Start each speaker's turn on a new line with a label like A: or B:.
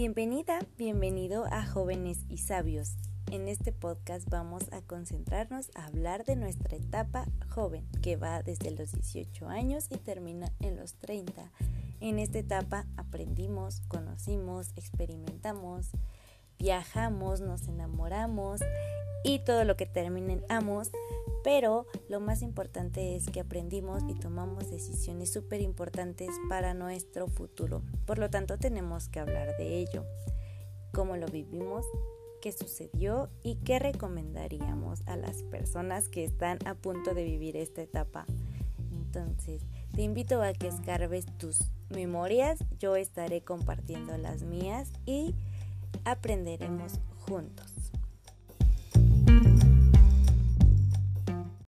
A: Bienvenida, bienvenido a Jóvenes y Sabios. En este podcast vamos a concentrarnos a hablar de nuestra etapa joven, que va desde los 18 años y termina en los 30. En esta etapa aprendimos, conocimos, experimentamos, viajamos, nos enamoramos y todo lo que termina en amos pero lo más importante es que aprendimos y tomamos decisiones súper importantes para nuestro futuro. Por lo tanto, tenemos que hablar de ello, cómo lo vivimos, qué sucedió y qué recomendaríamos a las personas que están a punto de vivir esta etapa. Entonces, te invito a que escarbes tus memorias, yo estaré compartiendo las mías y aprenderemos juntos.